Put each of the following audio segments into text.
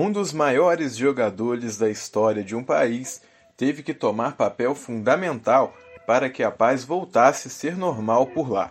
Um dos maiores jogadores da história de um país teve que tomar papel fundamental para que a paz voltasse a ser normal por lá.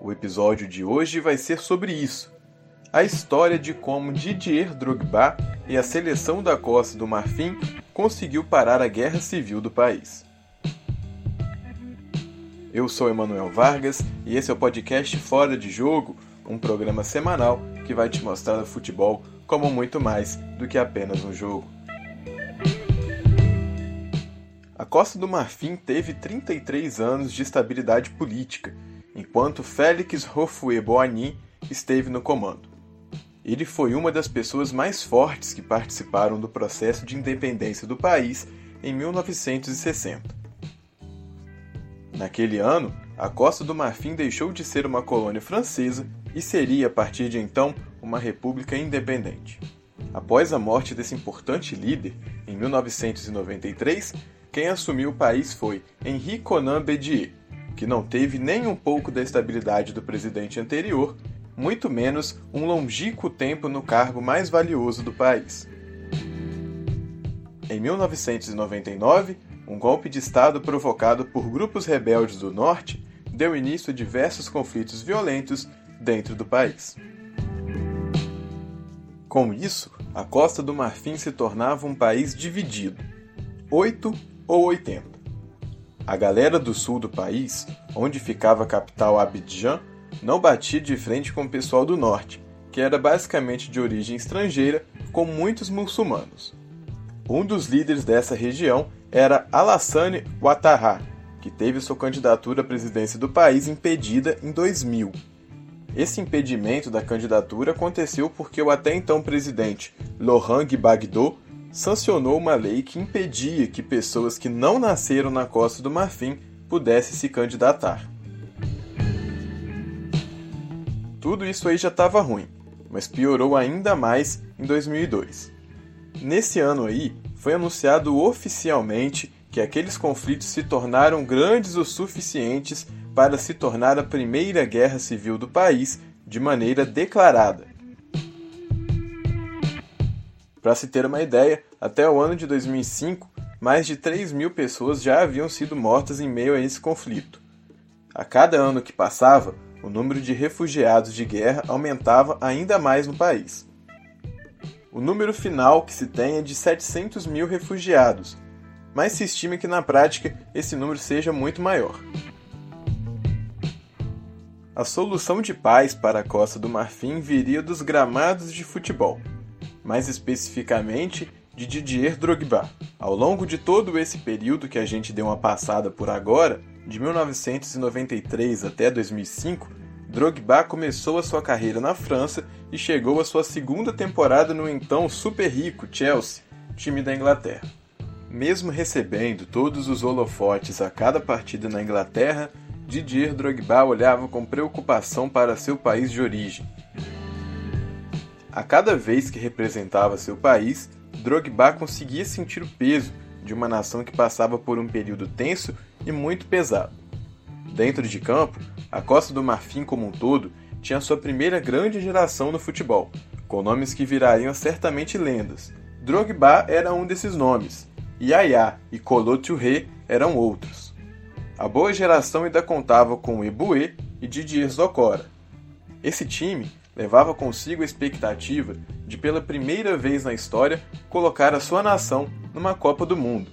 O episódio de hoje vai ser sobre isso. A história de como Didier Drogba e a seleção da Costa do Marfim conseguiu parar a guerra civil do país. Eu sou Emanuel Vargas e esse é o podcast Fora de Jogo, um programa semanal que vai te mostrar o futebol como muito mais do que apenas um jogo. A Costa do Marfim teve 33 anos de estabilidade política, enquanto Félix Houphouët-Boigny esteve no comando. Ele foi uma das pessoas mais fortes que participaram do processo de independência do país em 1960. Naquele ano, a Costa do Marfim deixou de ser uma colônia francesa e seria, a partir de então, uma república independente. Após a morte desse importante líder, em 1993, quem assumiu o país foi Henri Conan Bedier, que não teve nem um pouco da estabilidade do presidente anterior, muito menos um longínquo tempo no cargo mais valioso do país. Em 1999, um golpe de Estado provocado por grupos rebeldes do Norte deu início a diversos conflitos violentos dentro do país. Com isso, a Costa do Marfim se tornava um país dividido, 8 ou 80. A galera do sul do país, onde ficava a capital Abidjan, não batia de frente com o pessoal do norte, que era basicamente de origem estrangeira, com muitos muçulmanos. Um dos líderes dessa região era Alassane Ouattara, que teve sua candidatura à presidência do país impedida em 2000. Esse impedimento da candidatura aconteceu porque o até então presidente Laurent Gbagbo sancionou uma lei que impedia que pessoas que não nasceram na Costa do Marfim pudessem se candidatar. Tudo isso aí já estava ruim, mas piorou ainda mais em 2002. Nesse ano aí, foi anunciado oficialmente que aqueles conflitos se tornaram grandes o suficientes para se tornar a primeira guerra civil do país de maneira declarada. Para se ter uma ideia, até o ano de 2005, mais de 3 mil pessoas já haviam sido mortas em meio a esse conflito. A cada ano que passava, o número de refugiados de guerra aumentava ainda mais no país. O número final que se tem é de 700 mil refugiados, mas se estima que na prática esse número seja muito maior. A solução de paz para a Costa do Marfim viria dos gramados de futebol, mais especificamente de Didier Drogba. Ao longo de todo esse período que a gente deu uma passada por agora, de 1993 até 2005, Drogba começou a sua carreira na França e chegou à sua segunda temporada no então super rico Chelsea, time da Inglaterra. Mesmo recebendo todos os holofotes a cada partida na Inglaterra, Didier Drogba olhava com preocupação para seu país de origem. A cada vez que representava seu país, Drogba conseguia sentir o peso de uma nação que passava por um período tenso e muito pesado. Dentro de campo, a Costa do Marfim como um todo tinha sua primeira grande geração no futebol, com nomes que virariam certamente lendas. Drogba era um desses nomes, Yaya e Kolo Touré eram outros. A boa geração ainda contava com Eboué e Didier Zocora. Esse time levava consigo a expectativa de, pela primeira vez na história, colocar a sua nação numa Copa do Mundo.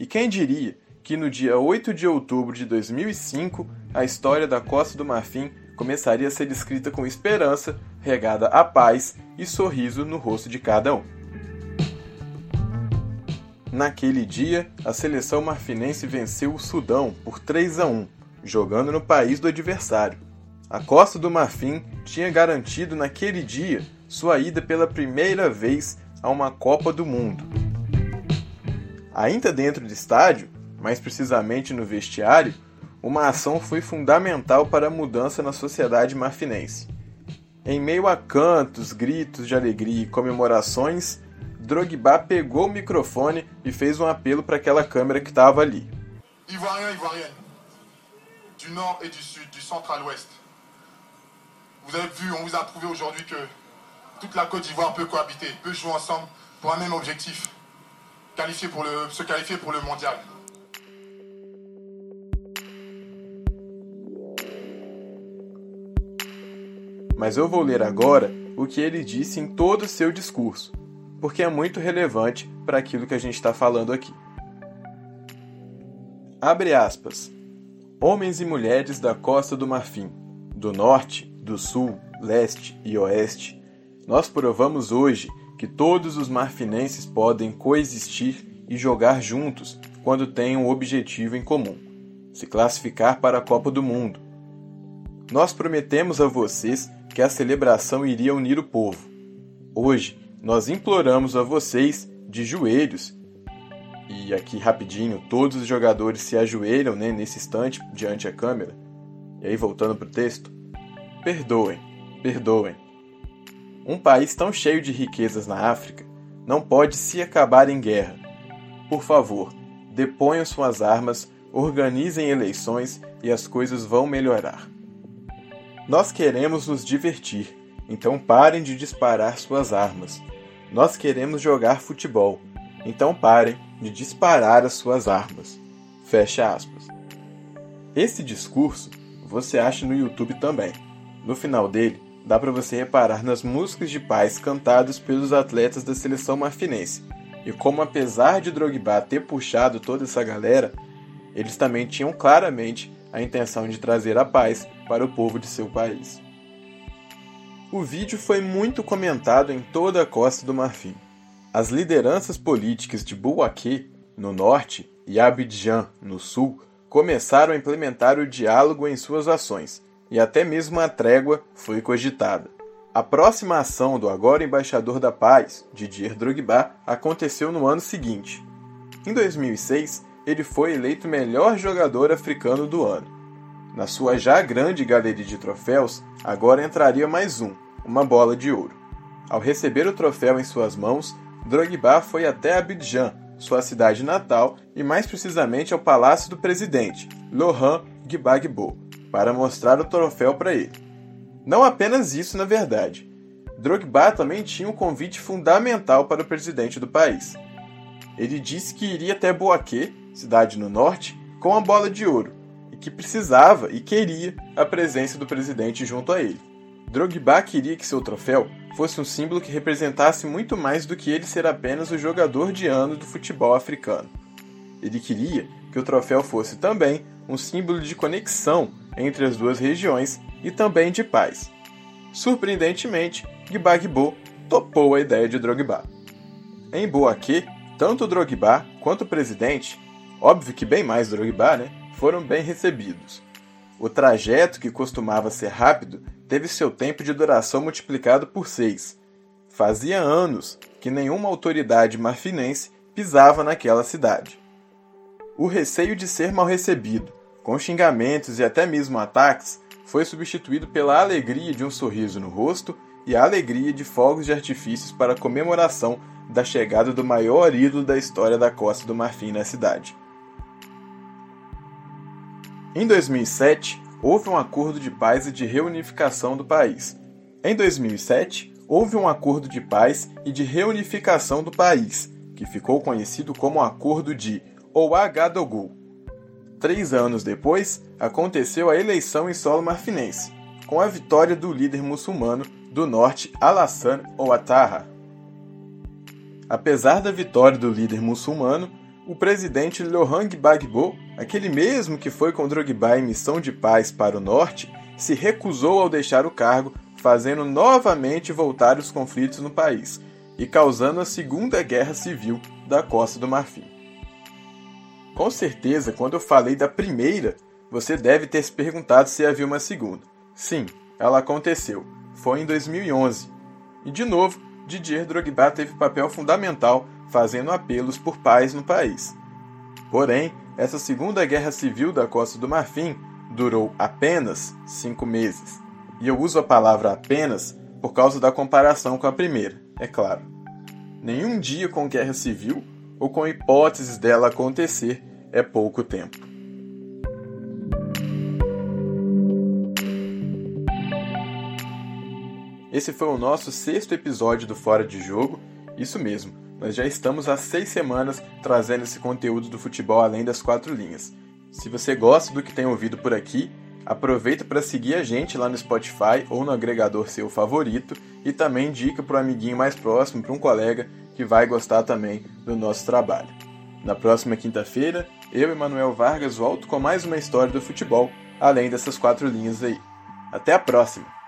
E quem diria que no dia 8 de outubro de 2005 a história da Costa do Marfim começaria a ser escrita com esperança, regada a paz e sorriso no rosto de cada um. Naquele dia, a seleção marfinense venceu o Sudão por 3 a 1, jogando no país do adversário. A Costa do Marfim tinha garantido naquele dia sua ida pela primeira vez a uma Copa do Mundo. Ainda dentro do estádio, mais precisamente no vestiário, uma ação foi fundamental para a mudança na sociedade marfinense. Em meio a cantos, gritos de alegria e comemorações, Drogba pegou o microfone e fez um apelo para aquela câmera que estava ali. Ivoirien, Ivoirienne, du nord et du sud, du centre à l'ouest. Vous avez vu, on vous a prouvé aujourd'hui que toute la Côte d'Ivoire peut cohabiter, peut jouer ensemble pour un même objectif, qualifier pour le, se qualifier pour le mondial. Mas eu vou ler agora o que ele disse em todo o seu discurso, porque é muito relevante para aquilo que a gente está falando aqui. Abre aspas. Homens e mulheres da Costa do Marfim, do Norte, do Sul, Leste e Oeste, nós provamos hoje que todos os marfinenses podem coexistir e jogar juntos quando têm um objetivo em comum: se classificar para a Copa do Mundo. Nós prometemos a vocês que a celebração iria unir o povo. Hoje, nós imploramos a vocês, de joelhos, e aqui rapidinho, todos os jogadores se ajoelham né, nesse instante diante da câmera. E aí, voltando para o texto, perdoem, perdoem. Um país tão cheio de riquezas na África não pode se acabar em guerra. Por favor, deponham suas armas, organizem eleições e as coisas vão melhorar. Nós queremos nos divertir, então parem de disparar suas armas. Nós queremos jogar futebol, então parem de disparar as suas armas. Fecha aspas. Esse discurso você acha no YouTube também. No final dele, dá para você reparar nas músicas de paz cantadas pelos atletas da seleção marfinense. E como apesar de Drogba ter puxado toda essa galera, eles também tinham claramente a intenção de trazer a paz para o povo de seu país. O vídeo foi muito comentado em toda a Costa do Marfim. As lideranças políticas de Bouaké, no norte, e Abidjan, no sul, começaram a implementar o diálogo em suas ações, e até mesmo a trégua foi cogitada. A próxima ação do agora embaixador da paz, Didier Drogba, aconteceu no ano seguinte. Em 2006, ele foi eleito melhor jogador africano do ano. Na sua já grande galeria de troféus, agora entraria mais um, uma bola de ouro. Ao receber o troféu em suas mãos, Drogba foi até Abidjan, sua cidade natal, e mais precisamente ao palácio do presidente, Laurent Gbagbo, para mostrar o troféu para ele. Não apenas isso, na verdade. Drogba também tinha um convite fundamental para o presidente do país. Ele disse que iria até Boaké, cidade no norte, com a bola de ouro, e que precisava e queria a presença do presidente junto a ele. Drogba queria que seu troféu fosse um símbolo que representasse muito mais do que ele ser apenas o jogador de ano do futebol africano. Ele queria que o troféu fosse também um símbolo de conexão entre as duas regiões e também de paz. Surpreendentemente, Gbagbo topou a ideia de Drogba. Em Boaké, tanto Drogba quanto o presidente, óbvio que bem mais Drogba, né, foram bem recebidos. O trajeto, que costumava ser rápido, teve seu tempo de duração multiplicado por seis. Fazia anos que nenhuma autoridade marfinense pisava naquela cidade. O receio de ser mal recebido, com xingamentos e até mesmo ataques, foi substituído pela alegria de um sorriso no rosto e a alegria de fogos de artifícios para comemoração da chegada do maior ídolo da história da Costa do Marfim na cidade. Em 2007, houve um acordo de paz e de reunificação do país. Em 2007, houve um acordo de paz e de reunificação do país, que ficou conhecido como Acordo de Ouagadougou. Três anos depois, aconteceu a eleição em solo marfinense, com a vitória do líder muçulmano do norte Alassane Ouattara. Apesar da vitória do líder muçulmano, o presidente Laurent Gbagbo, aquele mesmo que foi com Drogba em missão de paz para o norte, se recusou ao deixar o cargo, fazendo novamente voltar os conflitos no país e causando a Segunda Guerra Civil da Costa do Marfim. Com certeza, quando eu falei da primeira, você deve ter se perguntado se havia uma segunda. Sim, ela aconteceu. Foi em 2011. E de novo, Didier Drogba teve papel fundamental fazendo apelos por paz no país. Porém, essa segunda guerra civil da Costa do Marfim durou apenas cinco meses. E eu uso a palavra apenas por causa da comparação com a primeira, é claro. Nenhum dia com guerra civil ou com hipóteses dela acontecer é pouco tempo. Esse foi o nosso sexto episódio do Fora de Jogo, isso mesmo, nós já estamos há seis semanas trazendo esse conteúdo do futebol além das quatro linhas. Se você gosta do que tem ouvido por aqui, aproveita para seguir a gente lá no Spotify ou no agregador seu favorito e também indica para o amiguinho mais próximo, para um colega que vai gostar também do nosso trabalho. Na próxima quinta-feira, eu e Manuel Vargas volto com mais uma história do futebol, além dessas quatro linhas aí. Até a próxima!